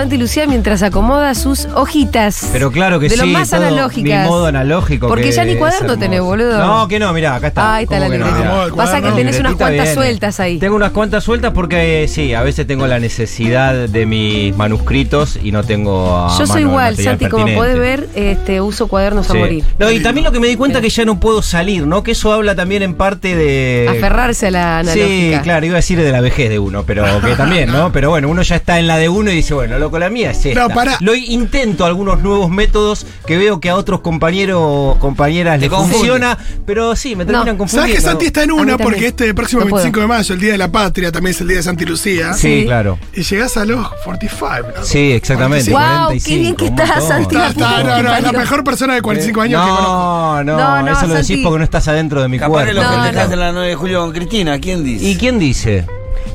Santi Lucía mientras acomoda sus hojitas. Pero claro que de sí. lo más analógicas. Mi modo analógico. Porque que ya ni cuaderno tenés, boludo. No, que no, mirá, acá está. Ahí está la ¿Cómo que no? Pasa que tenés unas Libretita cuantas viene. sueltas ahí. Tengo unas cuantas sueltas porque sí, a veces tengo la necesidad de mis manuscritos y no tengo a Yo soy igual, Santi, como pertinente. podés ver, este, uso cuadernos a Sí. morir. No, y también lo que me di cuenta que ya no puedo salir, ¿no? Que eso habla también en parte de. Aferrarse a la Sí, analógica. claro, iba a decir de la vejez de uno, pero que también, ¿no? Pero bueno, uno ya está en la de uno y dice, bueno, loco, la mía es esta. No, pará. Lo intento algunos nuevos métodos que veo que a otros compañeros, compañeras les confunde. funciona, pero sí, me terminan No. confundiendo. ¿Sabes que Santi está en una? Porque este próximo No puedo. 25 de mayo, el Día de la Patria, también es el Día de Santi Lucía. Sí, Sí. claro. Y llegás a los 45. ¿no? Sí, exactamente. Guau, 45, qué bien que estás. Santi, Está, está, no, no, es la mejor persona de 45 años que conozco. No, no, No, no, eso lo decís Santi. porque no estás adentro de mi Capaz cuerpo. lo No, no. en la 9 de julio con Cristina, ¿quién dice? ¿Y quién dice?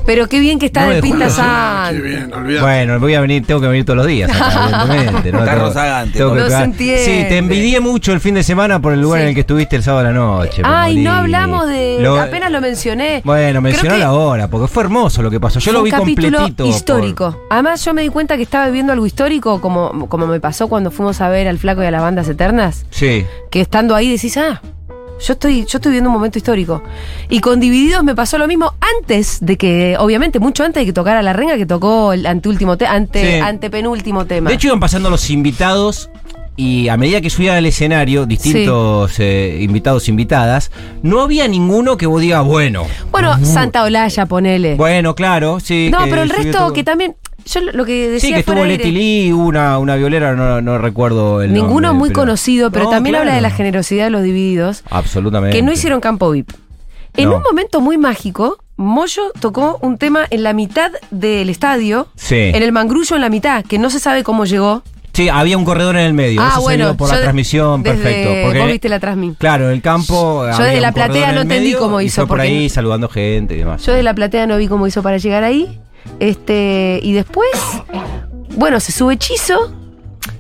Pero qué bien que está de pinta bien, olvidate. Bueno, voy a venir, tengo que venir todos los días, acá, evidentemente. ¿no? Tengo- tengo que. Sí, te envidié mucho el fin de semana por el lugar Sí. en el que estuviste el sábado a la noche. Ay, no hablamos de. Lo- apenas lo mencioné. Bueno, Creo mencionalo que ahora, porque fue hermoso lo que pasó. Yo lo vi capítulo completito. por- histórico. Además, yo me di cuenta que estaba viviendo algo histórico, como, como me pasó cuando fuimos a ver al Flaco y a las bandas eternas. Sí. Que estando ahí decís, ah, yo estoy, yo estoy viviendo un momento histórico. Y con Divididos me pasó lo mismo antes de que, obviamente, mucho antes de que tocara la renga, que tocó el anteúltimo te- ante, Sí. antepenúltimo tema. De hecho, iban pasando los invitados. Y a medida que subían al escenario, distintos eh, invitados, invitadas, no había ninguno que vos digas, bueno. bueno, Santa Olaya, ponele. Bueno, claro, sí. no, pero el resto todo. que también. Yo lo que decía Sí, que estuvo Leti Lee, una, una violera, no, no recuerdo el Ninguno nombre, muy pero- conocido, pero No, también habla de la generosidad de los divididos. Absolutamente. que no hicieron campo VIP. En No. un momento muy mágico, Moyo tocó un tema en la mitad del estadio, Sí. en el mangrullo en la mitad, que no se sabe cómo llegó. Sí, había un corredor en el medio. ah, Eso se bueno, vio por la transmisión, desde- perfecto. Porque, vos viste la transmisión. Claro, en el campo. Yo desde la platea no entendí cómo y hizo, fue por ahí saludando gente y demás. Yo de la platea no vi cómo hizo para llegar ahí. Este, y después, bueno, se sube hechizo,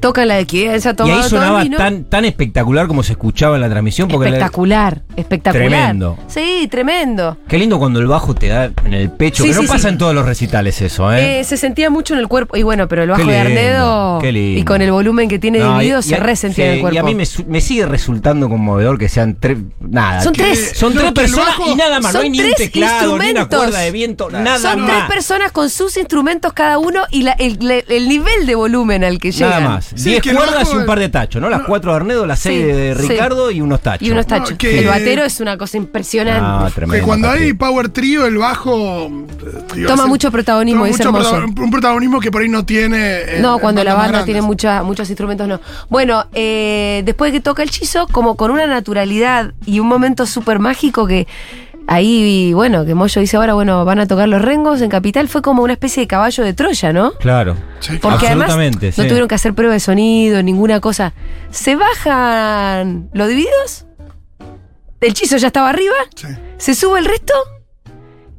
tocan la de que se ha y tomado ahí todo sonaba vino. tan, tan espectacular como se escuchaba en la transmisión. Porque la- espectacular, espectacular. Tremendo. Sí, tremendo. qué lindo cuando el bajo te da en el pecho. Sí, que no sí, pasa sí. en todos los recitales eso, ¿eh? Eh, se sentía mucho en el cuerpo. Y bueno, pero el bajo Qué de lindo, Arnedo qué lindo. y con el volumen que tiene No, dividido y- se y- resentía en el cuerpo. Y a mí me, su- me sigue resultando conmovedor que sean tres. Nada. Son que- tres. Son No, tres personas bajo- y nada más. No son hay ni un tres teclado, ni una instrumentos. cuerda de viento, nada Son más. tres personas con sus instrumentos cada uno y la- el nivel de volumen al que llegan. Nada más. Sí, Diez que el cuerdas bajo- y un par de tachos, ¿no? Las cuatro de Arnedo, las seis Sí, de sí. Ricardo y unos tachos. Y unos tachos. No, que- El batero es una cosa impresionante. Ah, Que tremendo. cuando hay power trio, el bajo. eh, digo, Toma mucho protagonismo, toma es mucho hermoso. prota- Un protagonismo que por ahí no tiene. en- No, cuando la banda tiene mucha- muchos instrumentos, no. Bueno, eh, después de que toca el chizo, como con una naturalidad y un momento súper mágico que ahí, bueno, que Moyo dice ahora, bueno, van a tocar los rengos en Capital, fue como una especie de caballo de Troya, ¿no? Claro. Sí, Porque además no sí. tuvieron que hacer prueba de sonido, ninguna cosa. Se bajan los divididos, el chizo ya estaba arriba, sí. se sube el resto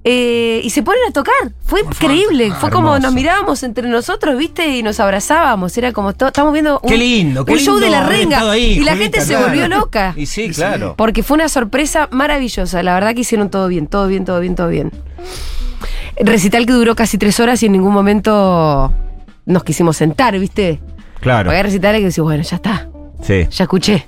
eh, y se ponen a tocar. Fue Por increíble. Fue como Hermoso. nos mirábamos entre nosotros, ¿viste? Y nos abrazábamos. Era como, estamos viendo un, Qué lindo, qué un show lindo de la renga. ahí, y la Julita, gente se volvió loca. Y sí, Y sí. claro. Porque fue una sorpresa maravillosa. La verdad que hicieron todo bien, todo bien, todo bien, todo bien. Recital que duró casi tres horas y en ningún momento nos quisimos sentar, ¿viste? Claro. Porque hay recitales que decís, bueno, ya está, Sí. ya escuché.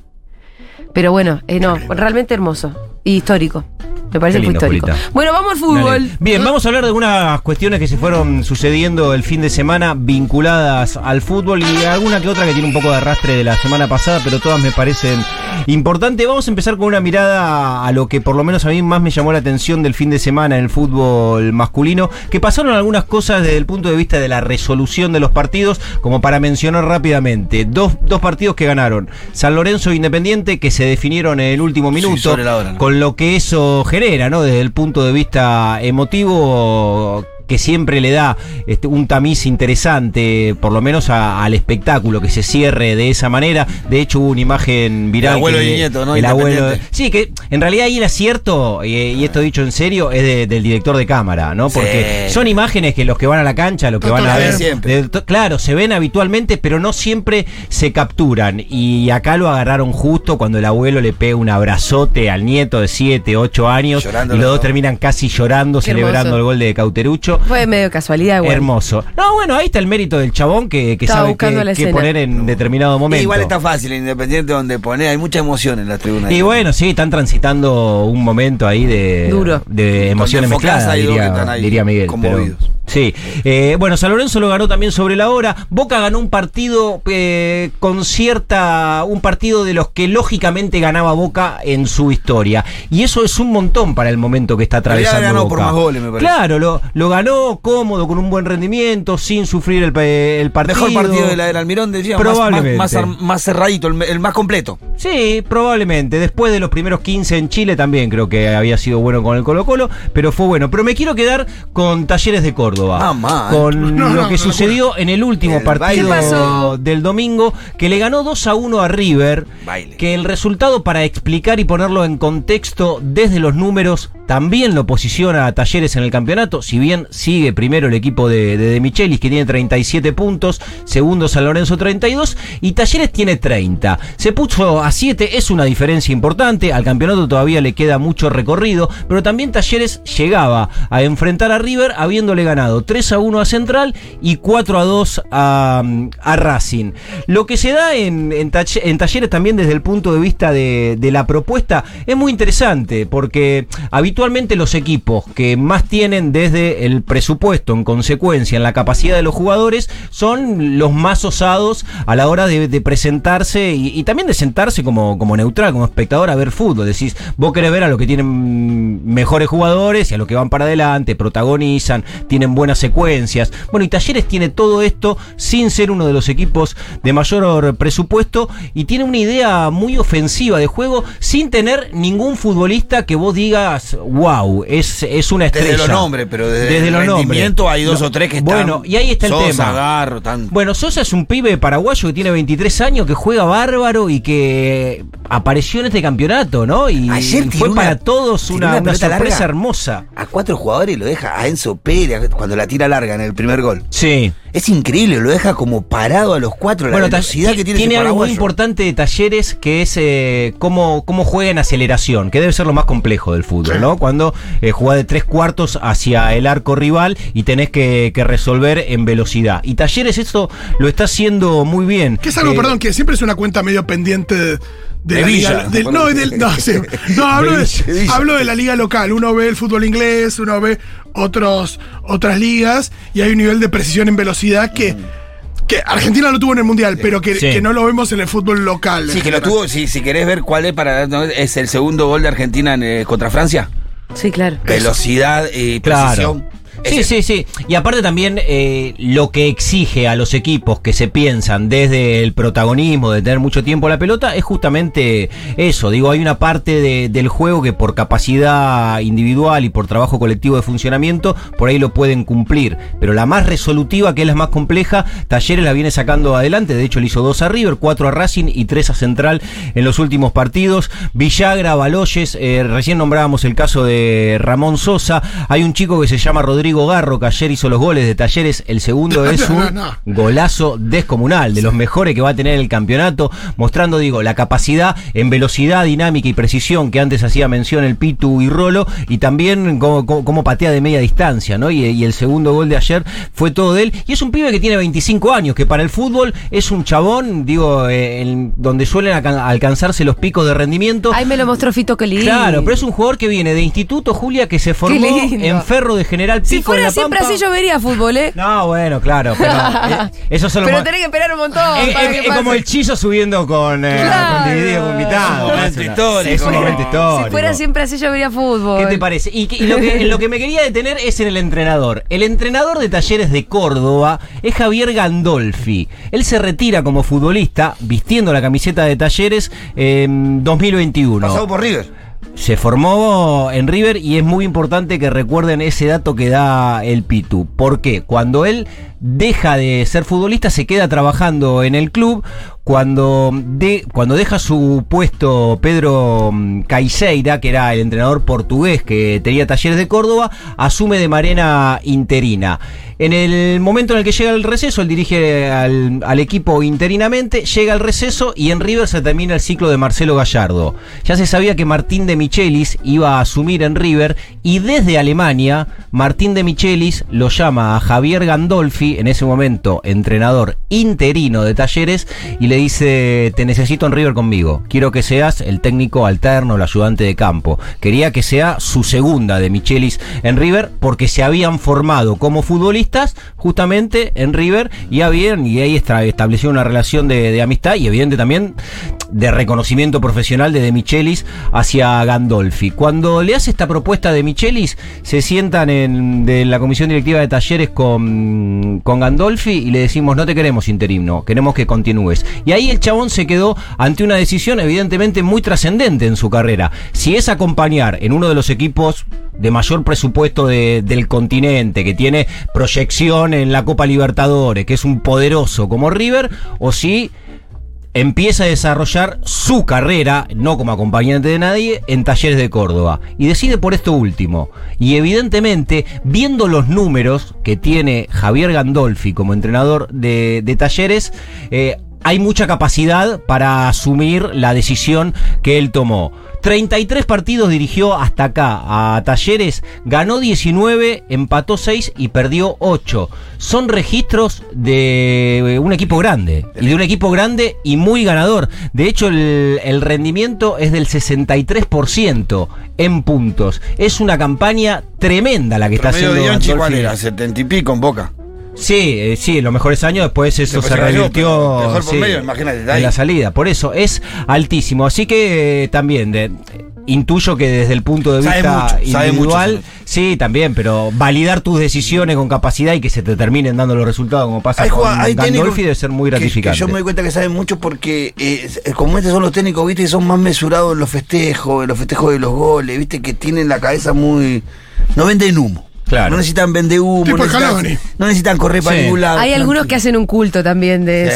Pero bueno, eh, no, realmente hermoso y histórico. Me parece Qué que fue lindo, histórico. Julita. Bueno, vamos al fútbol. Dale. Bien, vamos a hablar de algunas cuestiones que se fueron sucediendo el fin de semana vinculadas al fútbol y alguna que otra que tiene un poco de arrastre de la semana pasada, pero todas me parecen importantes. Vamos a empezar con una mirada a lo que por lo menos a mí más me llamó la atención del fin de semana en el fútbol masculino, que pasaron algunas cosas desde el punto de vista de la resolución de los partidos, como para mencionar rápidamente. Dos, dos partidos que ganaron. San Lorenzo e Independiente, que se definieron en el último Sí, minuto, sobre la hora, ¿no? Lo que eso genera, ¿no? Desde el punto de vista emotivo, que siempre le da este, un tamiz interesante, por lo menos a- al espectáculo, que se cierre de esa manera. De hecho, hubo una imagen viral. El abuelo que- y nieto, ¿no? El abuelo. Sí, que en realidad ahí el acierto, y, y esto dicho en serio, es de- del director de cámara, ¿no? Porque Sí. son imágenes que los que van a la cancha, los que van a ver. Siempre. de- to- claro, se ven habitualmente, pero no siempre se capturan. Y acá lo agarraron justo cuando el abuelo le pega un abrazote al nieto de 7, 8 años. Llorando y los dos dos. terminan casi llorando, Qué celebrando hermoso. el gol de Cauterucho. Fue medio casualidad, güey. Hermoso. No, bueno, ahí está el mérito del chabón que, que sabe buscando qué, poner en determinado momento. Igual está fácil, en Independiente donde pone, hay mucha emoción en la tribuna. Y bueno, sí, están transitando un momento ahí de, Duro. de emociones mezcladas, diría, diría Miguel. pero- conmovidos. sí. Eh, bueno, San Lorenzo lo ganó también sobre la hora. Boca ganó un partido eh, con cierta. un partido de los que lógicamente ganaba Boca en su historia. Y eso es un montón para el momento que está atravesando. ganó Boca. por más goles, me parece. Claro, lo, lo ganó cómodo, con un buen rendimiento, sin sufrir el, pe- el partido. Mejor partido de la era Almirón, decía. más- Probablemente. Más, más, ar- más cerradito, el, el más completo. Sí, probablemente. Después de los primeros 15 en Chile también creo que había sido bueno con el Colo Colo, pero fue bueno. Pero me quiero quedar con Talleres de Córdoba. Ah, mal. Con No, lo no, que no, sucedió en el último partido del domingo, que le ganó 2 a 1 a River. Baile. Que el resultado, para explicar y ponerlo en contexto desde los números, también lo posiciona a Talleres en el campeonato. Si bien sigue primero el equipo de, de, Michelis, que tiene 37 puntos, segundo San Lorenzo 32, y Talleres tiene 30. Se puso a 7, es una diferencia importante. Al campeonato todavía le queda mucho recorrido, pero también Talleres llegaba a enfrentar a River habiéndole ganado 3 a 1 a Central y 4 a 2 a, a Racing. Lo que se da en, en Talleres también desde el punto de vista de, de la propuesta es muy interesante porque habitualmente los equipos que más tienen desde el presupuesto en consecuencia en la capacidad de los jugadores son los más osados a la hora de, de presentarse y, y también de sentarse como, como neutral, como espectador a ver fútbol. Decís, vos querés ver a los que tienen mejores jugadores y a los que van para adelante, protagonizan, tienen buenas secuencias. Bueno, y Talleres tiene todo esto sin ser uno de los equipos de mayor presupuesto y tiene una idea muy ofensiva de juego sin tener ningún futbolista que vos digas, wow, es, es una estrella. Desde los nombres, pero desde, el los nombres. hay dos No, o tres que están. Bueno, y ahí está el Sosa, tema. Garro, tan- Bueno, Sosa es un pibe paraguayo que tiene 23 años, que juega bárbaro y que apareció en este campeonato, ¿no? Y Ayer fue una- para todos una, una sorpresa larga. hermosa. a cuatro jugadores y lo deja a Enzo Pérez cuando la tira larga en el primer gol. Sí. Es increíble, lo deja como parado a los cuatro. La Bueno, ta- velocidad que tiene, ese algo muy importante de talleres que es eh, cómo, cómo juega en aceleración, que debe ser lo más complejo del fútbol, ¿no? Cuando eh, jugás de tres cuartos hacia el arco rival y tenés que, que resolver en velocidad. Y talleres esto lo está haciendo muy bien. Que es algo, Eh, perdón, que siempre es una cuenta medio pendiente de, de De la Villa. liga. del- no, del- no, sí. No, hablo, De hablo la liga local. Uno ve el fútbol inglés, uno ve otros, otras ligas y hay un nivel de precisión en velocidad que, que Argentina lo tuvo en el Mundial, pero que, Sí. que no lo vemos en el fútbol local. Sí, que lo tuvo. Si, si querés ver cuál es para no, es el segundo gol de Argentina en, eh, contra Francia. Sí, claro. Velocidad y Claro. precisión. Sí, sí, sí. Y aparte también eh, lo que exige a los equipos que se piensan desde el protagonismo, de tener mucho tiempo la pelota, es justamente eso. Digo, hay una parte de- del juego que por capacidad individual y por trabajo colectivo de funcionamiento, por ahí lo pueden cumplir. Pero la más resolutiva, que es la más compleja, Talleres la viene sacando adelante. De hecho, le hizo dos a River, cuatro a Racing y tres a Central en los últimos partidos. Villagra, Baloyes, eh, recién nombrábamos el caso de Ramón Sosa. Hay un chico que se llama Rodrigo Garro, que ayer hizo los goles de Talleres. El segundo es No, un no, golazo descomunal, de los mejores que va a tener el campeonato, mostrando, digo, la capacidad en velocidad, dinámica y precisión que antes hacía mención el Pitu y Rolo, y también cómo, cómo- cómo patea de media distancia, ¿no? Y, y el segundo gol de ayer fue todo de él. Y es un pibe que tiene 25 años, que para el fútbol es un chabón, digo, eh, en- donde suelen alca- alcanzarse los picos de rendimiento. Ahí me lo mostró Fito que lindo. Claro, pero es un jugador que viene de instituto, Julia, que se formó en Ferro de General Pico Si en fuera La siempre Pampa. así, yo vería fútbol, ¿eh? No, bueno, claro, pero eh, esos son los Pero tenés que esperar un montón. es, para es- que es pase. como el chillo subiendo con, eh, Claro. con DVD con invitado. Es un momento Es una- histórico. Es un Si momento histórico. Si fuera siempre así, yo vería fútbol. ¿Qué te parece? Y, que- y lo, que, lo que me quería detener es en el entrenador. El entrenador de talleres de Córdoba es Javier Gandolfi. Él se retira como futbolista vistiendo la camiseta de talleres en 2021. Pasado por River. Se formó en River y es muy importante que recuerden ese dato que da el Pitu. ¿Por qué? Cuando él deja de ser futbolista, se queda trabajando en el club. Cuando, de, cuando deja su puesto Pedro mm, Caiceira, que era el entrenador portugués que tenía talleres de Córdoba, asume de manera interina. En el momento en el que llega el receso, él dirige al, al equipo interinamente, llega el receso y en River se termina el ciclo de Marcelo Gallardo. Ya se sabía que Martín de Michelis iba a asumir en River y desde Alemania, Martín de Michelis lo llama a Javier Gandolfi, en ese momento entrenador interino de talleres, y le dice, te necesito en River conmigo, quiero que seas el técnico alterno, el ayudante de campo. Quería que sea su segunda de Michelis en River porque se habían formado como futbolistas justamente en River y habían, y ahí esta- estableció una relación de, amistad y evidente también de reconocimiento profesional de De Michelis hacia Gandolfi. Cuando le hace esta propuesta de Michelis, se sientan en de la comisión directiva de talleres con, con Gandolfi y le decimos no te queremos interino, queremos que continúes. Y ahí el chabón se quedó ante una decisión evidentemente muy trascendente en su carrera. Si es acompañar en uno de los equipos de mayor presupuesto de- del continente, que tiene proyección en la Copa Libertadores, que es un poderoso como River, o si empieza a desarrollar su carrera, no como acompañante de nadie, en Talleres de Córdoba. Y decide por esto último. Y evidentemente, viendo los números que tiene Javier Gandolfi como entrenador de, de Talleres, eh, hay mucha capacidad para asumir la decisión que él tomó. 33 partidos dirigió hasta acá a Talleres, ganó 19, empató 6 y perdió 8. Son registros de un equipo grande, y de un equipo grande y muy ganador. De hecho, el, el rendimiento es del 63% en puntos. Es una campaña tremenda la que está haciendo de Bianchi, ¿cuál era? 70 y pico en Boca. Sí, eh, sí, los mejores años después eso Después se revirtió pero mejor por sí, medio, imagínate, de ahí. en la salida. Por eso es altísimo. Así que eh, también de- intuyo que desde el punto de Sabe vista mucho, individual, mucho, sí, también, pero validar tus decisiones con capacidad y que se te terminen dando los resultados como pasa Hay, con hay Gandolfi debe ser muy que- que gratificante. yo me doy cuenta que saben mucho porque, eh, como estos son los técnicos, viste, que son más mesurados en los festejos, en los festejos de los goles, viste, que tienen la cabeza muy. No venden humo. Claro. No necesitan vender humo. Tipo no necesitan, no necesitan correr para Sí. ningún lado. Hay algunos que hacen un culto también de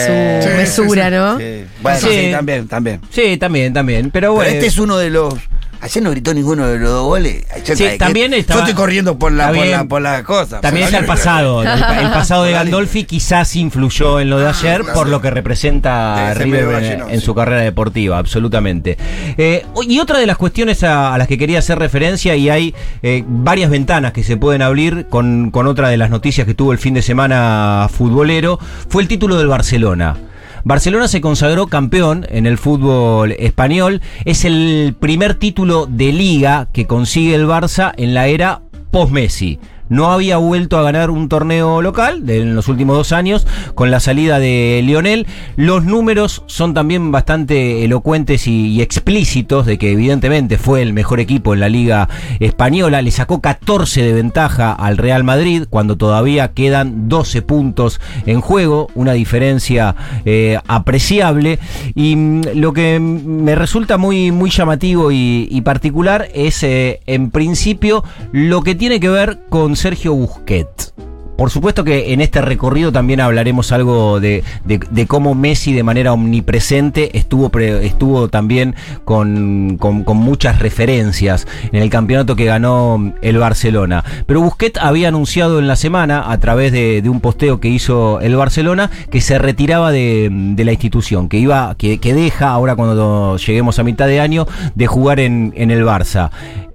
su Sí, mesura, sí, sí. ¿no? Sí. Bueno, Sí. sí, también, también. Sí, también, también. Pero Pero bueno. este es uno de los. Ayer no gritó ninguno de los dos goles. Ayer, Sí, también estaba- Yo estoy corriendo por la, por la, por la cosa. También está el pasado. El, el pasado de Gandolfi quizás influyó en lo de ayer claro. por lo que representa River en, su carrera deportiva, absolutamente. Eh, y otra de las cuestiones a, a las que quería hacer referencia, y hay eh, varias ventanas que se pueden abrir con, con otra de las noticias que tuvo el fin de semana futbolero, fue el título del Barcelona. Barcelona se consagró campeón en el fútbol español. Es el primer título de liga que consigue el Barça en la era post-Messi. No había vuelto a ganar un torneo local en los últimos dos años con la salida de Lionel. Los números son también bastante elocuentes y, explícitos de que evidentemente fue el mejor equipo en la liga española. Le sacó 14 de ventaja al Real Madrid cuando todavía quedan 12 puntos en juego, una diferencia eh, apreciable. Y mm, lo que me resulta muy, muy llamativo y, y particular es, eh, en principio, lo que tiene que ver con Sergio Busquets. Por supuesto que en este recorrido también hablaremos algo de, de- cómo Messi de manera omnipresente estuvo, estuvo también con, con- muchas referencias en el campeonato que ganó el Barcelona. Pero Busquets había anunciado en la semana, a través de, un posteo que hizo el Barcelona, que se retiraba de, de la institución, que iba, que, que deja, ahora cuando lleguemos a mitad de año, de jugar en, en el Barça.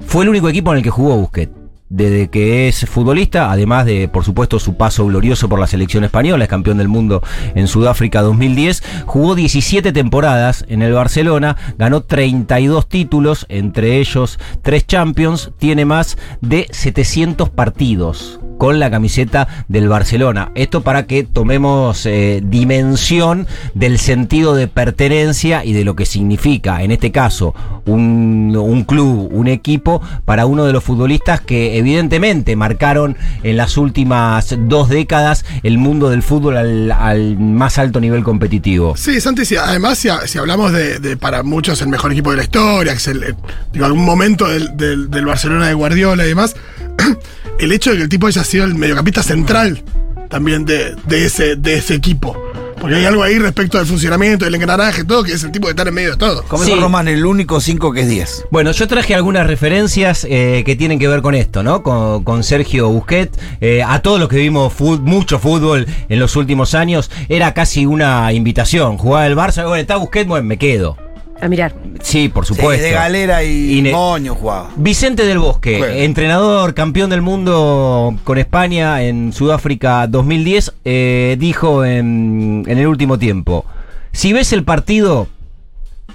Fue el único equipo en el que jugó Busquets desde que es futbolista, además de, por supuesto, su paso glorioso por la selección española, es campeón del mundo en Sudáfrica 2010, jugó 17 temporadas en el Barcelona, ganó 32 títulos, entre ellos 3 Champions, tiene más de 700 partidos con la camiseta del Barcelona. Esto para que tomemos eh, dimensión del sentido de pertenencia y de lo que significa, en este caso, un, un club, un equipo, para uno de los futbolistas que evidentemente marcaron en las últimas dos décadas el mundo del fútbol al, más alto nivel competitivo. Sí, Santi, además si, hablamos de, para muchos el mejor equipo de la historia, que es eh, algún momento del, Barcelona de Guardiola y demás, el hecho de que el tipo haya sido el mediocampista central también de ese equipo. Porque hay algo ahí respecto del funcionamiento, del engranaje, todo, que es el tipo que está en medio de todo. Como Sí. dijo Román, el único 5 que es 10. Bueno, yo traje algunas referencias eh, que tienen que ver con esto, ¿no? Con, con Sergio Busquets. Eh, a todos los que vimos mucho fútbol en los últimos años, era casi una invitación. Jugaba el Barça, bueno, está Busquets, bueno, me quedo. A mirar. Sí, por Sí, supuesto. de galera y, Y ne- moño jugaba. Vicente del Bosque, entrenador, campeón del mundo con España en Sudáfrica 2010, eh, dijo en, en el último tiempo, si ves el partido,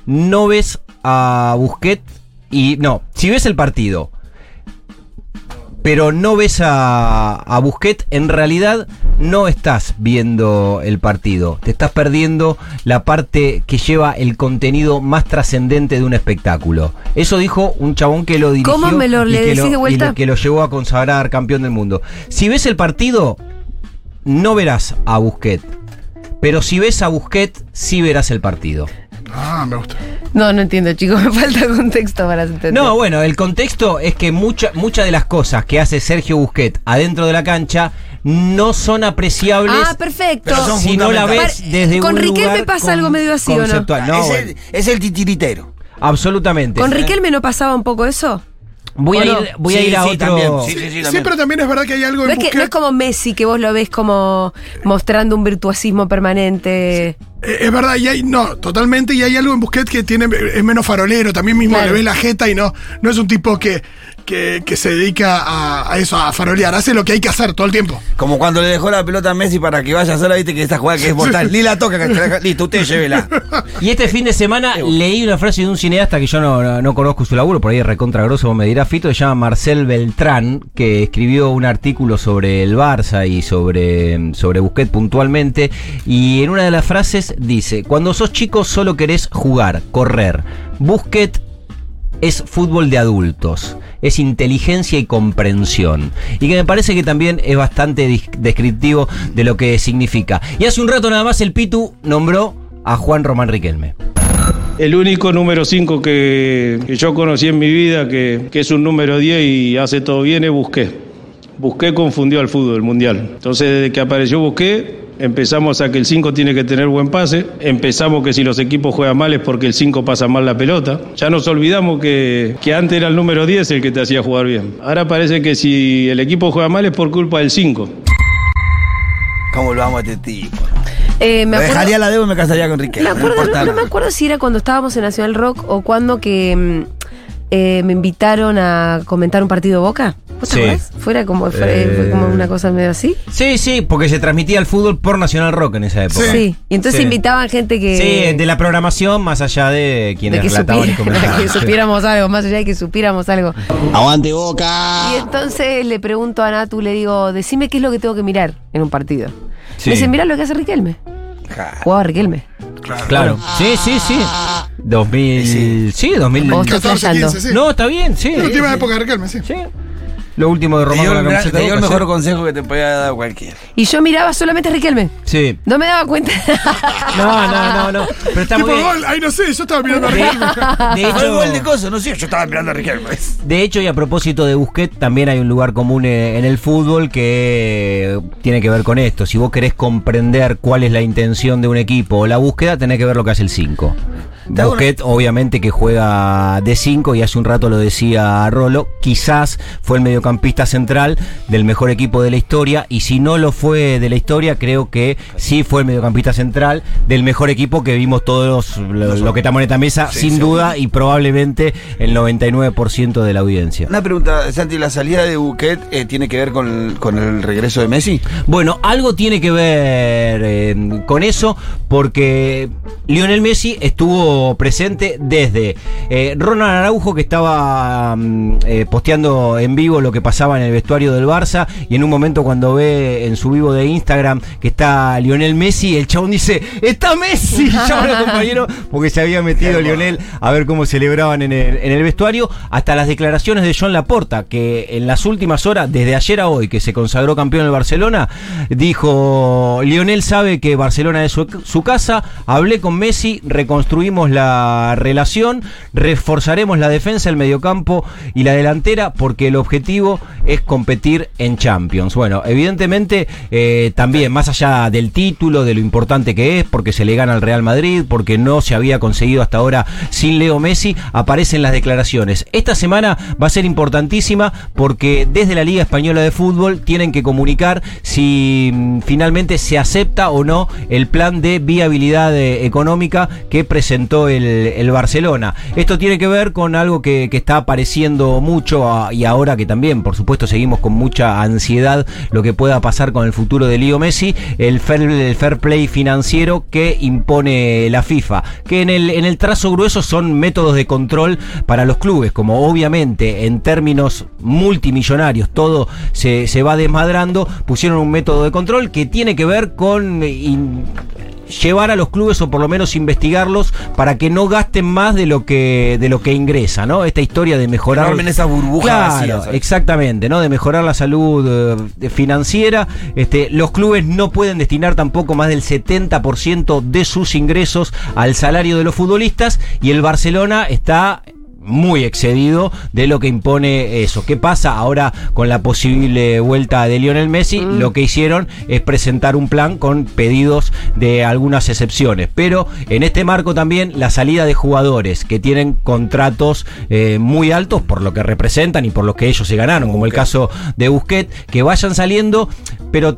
no ves a Busquets y... No, si ves el partido, pero no ves a, a Busquets, en realidad no estás viendo el partido. Te estás perdiendo la parte que lleva el contenido más trascendente de un espectáculo. Eso dijo un chabón que lo dirigió ¿Cómo me lo- y le que decís lo- de vuelta? y le- que lo llevó a consagrar campeón del mundo. Si ves el partido, no verás a Busquets. Pero si ves a Busquets, sí verás el partido. Ah, me gusta. No, no entiendo, chicos. Me falta contexto para entender. No, bueno, el contexto es que mucha- muchas de las cosas que hace Sergio Busquets adentro de la cancha no son apreciables Ah, perfecto. Pero son si no la ves desde Con un Riquelme lugar pasa con- algo medio así, ¿o no? conceptual. No, es, bueno, el, es el titiritero. absolutamente. ¿Con Riquelme no pasaba un poco eso? Voy a ir, voy a, Sí, ir a sí, otro. también. Sí, sí, sí, Sí, también. pero también es verdad que hay algo No en es, que, no es como Messi, que vos lo ves como mostrando un virtuosismo permanente. Eh, Es verdad, y hay, no, totalmente, y hay algo en Busquets que tiene, es menos farolero, también mismo Claro. le ves la jeta y no, no es un tipo que, que, que se dedica a, a eso, a farolear, hace lo que hay que hacer todo el tiempo. Como cuando le dejó la pelota a Messi para que vaya sola, viste que esta jugada que es mortal. Ni la toca, que- listo, usted llévela. Y este fin de semana leí una frase de un cineasta que yo no, no- no conozco su laburo, por ahí es recontra grosso, vos me dirá Fito, se llama Marcel Beltrán, que escribió un artículo sobre el Barça y sobre, sobre Busquets puntualmente. Y en una de las frases dice: Cuando sos chico solo querés jugar, correr. Busquets es fútbol de adultos, es inteligencia y comprensión. Y que me parece que también es bastante descriptivo de lo que significa. Y hace un rato nada más el Pitu nombró a Juan Román Riquelme. El único número 5 que, yo conocí en mi vida, que, que es un número 10 y hace todo bien, es Busqué. Busqué confundió al fútbol mundial. Entonces, desde que apareció Busqué, empezamos a que el 5 tiene que tener buen pase. Empezamos que si los equipos juegan mal es porque el 5 pasa mal la pelota. Ya nos olvidamos que, que antes era el número 10 el que te hacía jugar bien. Ahora parece que si el equipo juega mal es por culpa del 5. ¿Cómo lo amo a este tipo? Eh, me Me acuerdo- dejaría la deuda y me casaría con Me Riquelme. no acuerdo, no, no me acuerdo si era cuando estábamos en Nacional Rock o cuando que mm, eh, me invitaron a comentar un partido de Boca. ¿Vos te Sí. acordás? Fuera como, fue, Eh. fue como una cosa medio así. Sí, sí, porque se transmitía el fútbol por Nacional Rock en esa época. Sí. Y entonces Sí. invitaban gente que. Sí, de la programación más allá de de quienes que, relataban y comentaban. que supiéramos algo, más allá de que supiéramos algo. Aguante boca. Y entonces le pregunto a Natu, le digo, decime qué es lo que tengo que mirar en un partido. Sí. Me dice, mirá lo que hace Riquelme. Jugaba Riquelme. Claro. Sí, sí, sí. 2000. Sí, 2000. Vos estás 14, flasheando. 15, sí. No, está bien, sí. La última época de Riquelme, sí. Sí. Lo último de Román con el, la gran- camiseta te dio el mejor consejo que te podía dar cualquiera. Y yo miraba solamente a Riquelme. Sí. No me daba cuenta. No, no, no, no. Pero está muy bien. gol, ay no sé, yo estaba mirando a De, Riquelme. de el gol de hecho, cosas, no sé, yo estaba mirando a Riquelme. de hecho, y a propósito de Busquets, también hay un lugar común eh, en el fútbol que tiene que ver con esto. Si vos querés comprender cuál es la intención de un equipo o la búsqueda, tenés que ver lo que hace el 5. Busquets, obviamente, que juega de 5 y hace un rato lo decía Rolo, quizás fue el mediocampista central del mejor equipo de la historia y si no lo fue de la historia, creo que sí fue el mediocampista central del mejor equipo que vimos todos lo, lo que estamos en esta mesa, sin duda y probablemente el 99% de la audiencia. Una pregunta, Santi, ¿la salida de Buquet eh, tiene que ver con el, con el regreso de Messi? Bueno, algo tiene que ver eh, con eso, porque Lionel Messi estuvo estuvo presente desde eh, Ronald Araujo, que estaba mm, eh, posteando en vivo lo que pasaba en el vestuario del Barça, y en un momento cuando ve en su vivo de Instagram que está Lionel Messi, el chabón dice, ¡Está Messi! Llama al compañero, porque se había metido Lionel a ver cómo celebraban en el, en el vestuario, hasta las declaraciones de John Laporta, que en las últimas horas, desde ayer a hoy, que se consagró campeón del Barcelona, dijo, Lionel sabe que Barcelona es su, su casa, hablé con Messi, reconstruimos la relación, reforzaremos la defensa, el mediocampo y la delantera, porque el objetivo es competir en Champions. Bueno, evidentemente eh, también, más allá del título, de lo importante que es, porque se le gana al Real Madrid, porque no se había conseguido hasta ahora sin Leo Messi, aparecen las declaraciones. Esta semana va a ser importantísima porque desde la Liga Española de Fútbol tienen que comunicar si mm, finalmente se acepta o no el plan de viabilidad eh, económica que presentó el, el Barcelona. Esto tiene que ver con algo que, está apareciendo mucho ah, y ahora que también, por supuesto, seguimos con mucha ansiedad lo que pueda pasar con el futuro de Leo Messi, el fair, play financiero que impone la FIFA, que en el, en el trazo grueso son métodos de control para los clubes, como obviamente en términos multimillonarios todo se, va desmadrando, pusieron un método de control que tiene que ver con... in- llevar a los clubes o por lo menos investigarlos para que no gasten más de lo que de lo que ingresa, ¿no? Esta historia de mejorar armen esas burbujas Claro, exactamente, ¿no? De mejorar la salud eh, financiera. Este, los clubes no pueden destinar tampoco más del 70% de sus ingresos al salario de los futbolistas y el Barcelona está muy excedido de lo que impone eso. ¿Qué pasa ahora con la posible vuelta de Lionel Messi? Lo que hicieron es presentar un plan con pedidos de algunas excepciones. Pero en este marco también la salida de jugadores que tienen contratos eh, muy altos por lo que representan y por lo que ellos se ganaron, como el caso de Busquets, que vayan saliendo, pero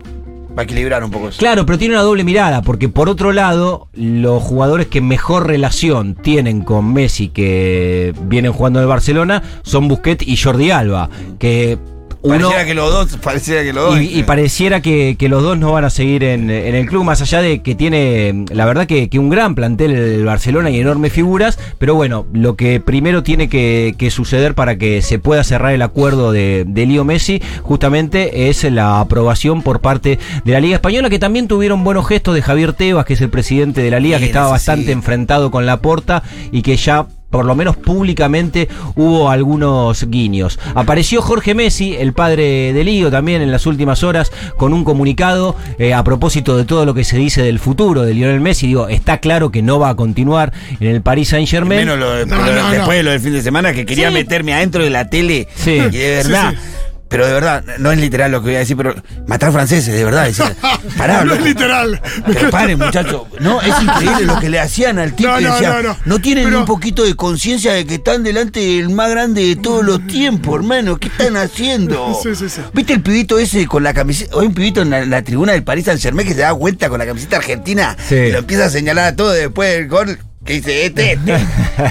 Va a equilibrar un poco eso. Claro, pero tiene una doble mirada, porque por otro lado, los jugadores que mejor relación tienen con Messi, que vienen jugando en el Barcelona, son Busquets y Jordi Alba, que uno... Pareciera que los dos, pareciera que los dos. Y, y pareciera que, que los dos no van a seguir en, en el club, más allá de que tiene, la verdad que, que un gran plantel el Barcelona y enormes figuras, pero bueno, lo que primero tiene que, que suceder para que se pueda cerrar el acuerdo de, de Leo Messi, justamente es la aprobación por parte de la Liga Española, que también tuvieron buenos gestos de Javier Tebas, que es el presidente de la Liga, que estaba bastante sí. enfrentado con la porta y que ya por lo menos públicamente hubo algunos guiños. Apareció Jorge Messi, el padre de Lío, también en las últimas horas, con un comunicado eh, a propósito de todo lo que se dice del futuro de Lionel Messi. Digo, está claro que no va a continuar en el Paris Saint Germain. Menos lo de- No, lo de- no, después no. de lo del fin de semana, que quería Sí. meterme adentro de la tele. Sí. Y de verdad. Sí, Pero de verdad, no es literal lo que voy a decir, pero matar franceses, de verdad. decía, pará, no es literal. Pero paren, muchachos. No, es increíble lo que le hacían al tipo. No, no, decía, no, no. tienen Pero- un poquito de conciencia de que están delante del más grande de todos los tiempos, hermano. ¿Qué están haciendo? Sí, sí, sí. ¿Viste el pibito ese con la camiseta? Hay un pibito en la, en la tribuna del Paris Saint Germain que se da vuelta con la camiseta argentina Sí. y lo empieza a señalar a todo después del gol. Que dice, este, este,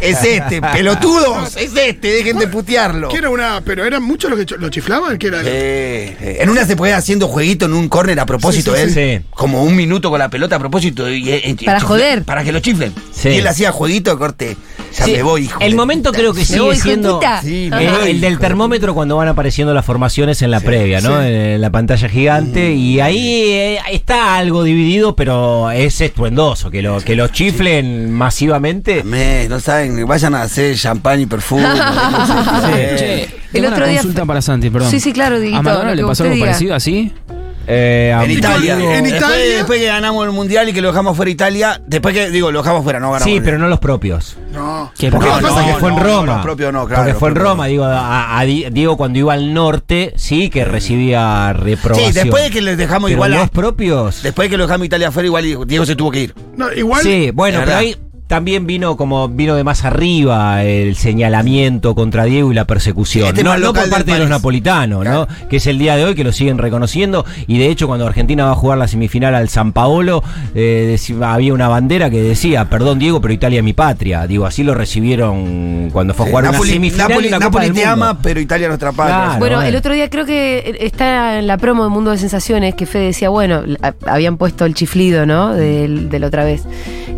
es este, pelotudos, es este, dejen de putearlo. Que era una. Pero eran muchos los que lo chiflaban, que era. Eh, eh, en una se puede haciendo jueguito en un córner a propósito, Sí, sí, él. sí. Sí. Como un minuto con la pelota a propósito. Y, y- y- Para chifle- joder. Para que lo chiflen. Sí. Y él hacía jueguito, corte. Ya Sí, me voy, hijo. El de momento puta. creo que sigue voy, siendo juntita. Sí, eh, me voy, el del de termómetro cuando van apareciendo las formaciones en la previa, ¿no? sí. En la pantalla gigante. Y ahí eh, está algo dividido, pero es estruendoso. Que lo, que lo chiflen masivamente. Amé, no saben, vayan a hacer champán y perfume. Che, El otro una día consulta para Santi, perdón. Sí, sí, claro, Dieguito, ¿A Maradona lo le que pasó algo diga. parecido así? Eh, En Italia. En después, Italia- después que ganamos el mundial y que lo dejamos fuera Italia. Después que, digo, lo dejamos fuera, no ganamos. Sí, el- pero no los propios. No. ¿Qué Porque No, pasa no, que fue en no, Roma. los propios no, claro, Porque fue en Roma, no. digo, a, a Di- Diego cuando iba al norte, sí, que recibía reprobación. Sí, después de que les dejamos Pero igual a- los propios. Después de que lo dejamos Italia fuera, igual Diego se tuvo que ir. No, igual. Sí, bueno, pero ahí también vino como vino de más arriba el señalamiento contra Diego y la persecución. Este no, no por del parte de los napolitanos, ¿no? Que es el día de hoy que lo siguen reconociendo. Y de hecho, cuando Argentina va a jugar la semifinal al San Paolo, eh, había una bandera que decía, perdón Diego, pero Italia es mi patria. Digo, así lo recibieron cuando fue a jugar Napoli, una semifinal Napoli- una Napoli del te ama, pero Italia es nuestra patria. Claro. Bueno, el otro día creo que está en la promo de Mundo de Sensaciones que Fede decía, bueno, habían puesto el chiflido, ¿no? Del- De, la otra vez.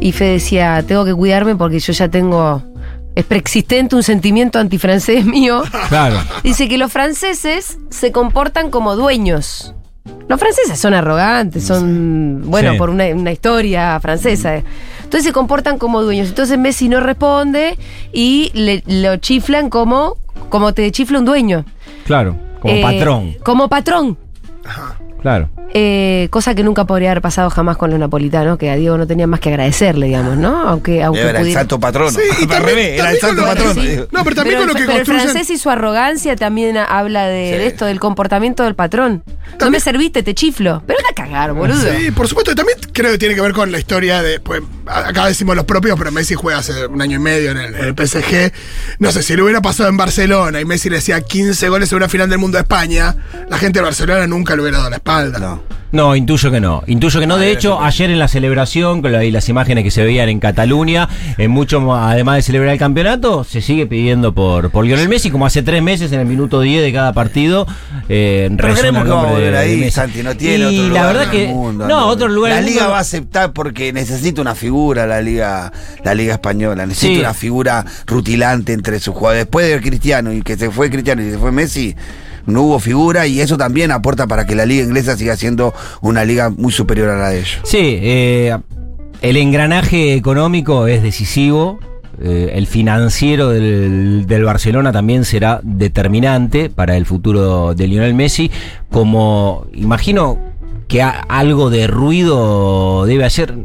Y Fede decía, tengo tengo que cuidarme porque yo ya tengo. Es preexistente un sentimiento antifrancés mío. Claro. Dice que los franceses se comportan como dueños. Los franceses son arrogantes, son, bueno, Sí. por una, una historia francesa. Entonces se comportan como dueños. Entonces Messi no responde y le, lo chiflan como, como te chifla un dueño. Claro. Como Eh, patrón. Como patrón. Claro. Eh, cosa que nunca podría haber pasado jamás con los napolitanos, que a Diego no tenía más que agradecerle, digamos, ¿no? Aunque, aunque Era el santo patrono. Sí, y también- era el santo lo- patrono. Sí. digo. No, pero también pero con lo el, que pero el construyen. francés y su arrogancia también habla de, Sí. de esto, del comportamiento del patrón. No También- me serviste, te chiflo. Pero anda a cagar, boludo. Sí, por supuesto. y También creo que tiene que ver con la historia de. Pues, acá decimos los propios, pero Messi juega hace un año y medio en el, en el PSG. No sé, si le hubiera pasado en Barcelona y Messi le hacía 15 goles en una final del mundo de España, la gente de Barcelona nunca le hubiera dado la espalda. No. No, intuyo que no. Intuyo que no. De hecho, ayer en la celebración, con la- y las imágenes que se veían en Cataluña, en mucho, además de celebrar el campeonato, se sigue pidiendo por, por Lionel Messi, como hace tres meses en el minuto 10 de cada partido. Eh, Pero creemos el que va a volver ahí. Santi, no tiene y otro lugar la verdad en que. el mundo. no, otro lugar La liga mundo- va a aceptar porque necesita una figura, la liga, la liga española. Necesita Sí. una figura rutilante entre sus jugadores. Después de Cristiano y que se fue Cristiano y se fue Messi, no hubo figura y eso también aporta para que la liga inglesa siga siendo una liga muy superior a la de ellos. Sí, eh, el engranaje económico es decisivo. eh, el financiero del, del Barcelona también será determinante para el futuro de Lionel Messi. Como imagino que algo de ruido debe hacer.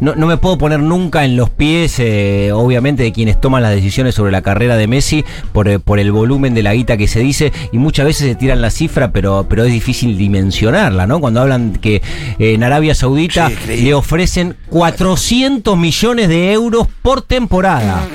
No, no me puedo poner nunca en los pies, eh, obviamente, de quienes toman las decisiones sobre la carrera de Messi por, eh, por el volumen de la guita que se dice. Y muchas veces se tiran la cifra, pero, pero es difícil dimensionarla, ¿no? Cuando hablan que eh, en Arabia Saudita Sí, le ofrecen 400 millones de euros por temporada.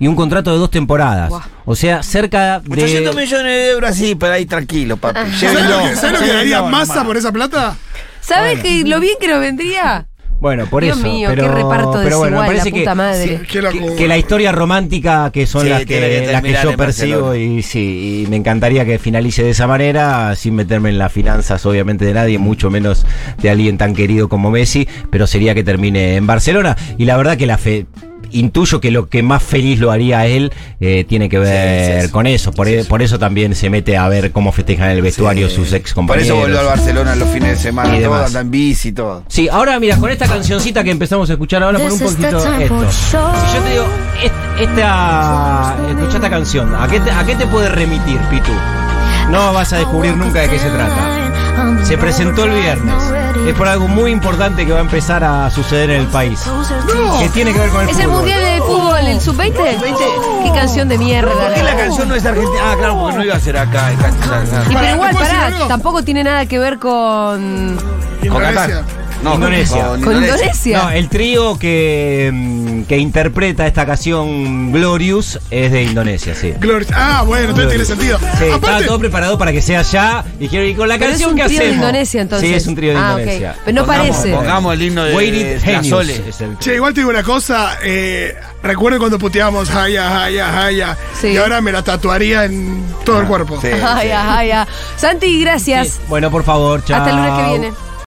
Y un contrato de dos temporadas. O sea, cerca de. 800 millones de euros así, pero ahí tranquilo, papi. ¿Sabes Llévenlo. lo que, ¿sabes lo que daría masa nomás. por esa plata? ¿Sabes que lo bien que nos vendría? Bueno, por Dios eso. mío, pero, qué reparto pero bueno, me la parece puta que, madre. Sí, que la- que, que la historia romántica que son Sí, las que que, las que yo Barcelona. y sí, y me encantaría que finalice de esa manera, sin meterme en las finanzas obviamente de nadie, mucho menos de alguien tan querido como Messi, pero sería que termine en Barcelona y la verdad que la fe Intuyo que lo que más feliz lo haría a él eh, tiene que ver sí, sí. con eso. Por, e- por eso también se mete a ver cómo festejan en el vestuario Sí. sus ex Por compañeros. eso volvió al Barcelona los fines de semana, Y todo, demás. anda en bici y todo. Sí, ahora mira, con esta cancioncita que empezamos a escuchar ahora, por un poquito esto. Si yo te digo, est- esta, escucha esta canción, ¿a qué, te, ¿a qué te puede remitir, Pitu? No vas a descubrir nunca de qué se trata. Se presentó el viernes. Es por algo muy importante que va a empezar a suceder en el país. Que tiene que ver con el ¿Es el fútbol. mundial de fútbol, el sub-20? ¿Qué canción de mierda? ¿Por qué la canción no es argentina? Ah, claro, porque no iba a ser acá. en. Y pero igual, ¿te puedo decir pará, tampoco tiene nada que ver con. Con Qatar. Indonesia. No, Indonesia. con Indonesia. No, el trío que, mm, que interpreta esta canción Glorious es de Indonesia, sí. Gloria. Ah, bueno, entonces tiene sentido. Sí, estaba todo preparado para que sea ya. Dijeron, y con la Pero es canción un que trío de. Indonesia, entonces. Sí, es un trío de Ah. Indonesia. Pero no Pongamos- parece. Pongamos el himno de Waited Genius Sole. es el- Che, igual te digo una cosa. Eh, recuerdo cuando puteábamos Haya, Haya, Haya. Sí. Y ahora me la tatuaría en todo el cuerpo. Sí. Ay, ay, ay. Santi, gracias. Bueno, por favor, chao. Hasta el lunes que viene.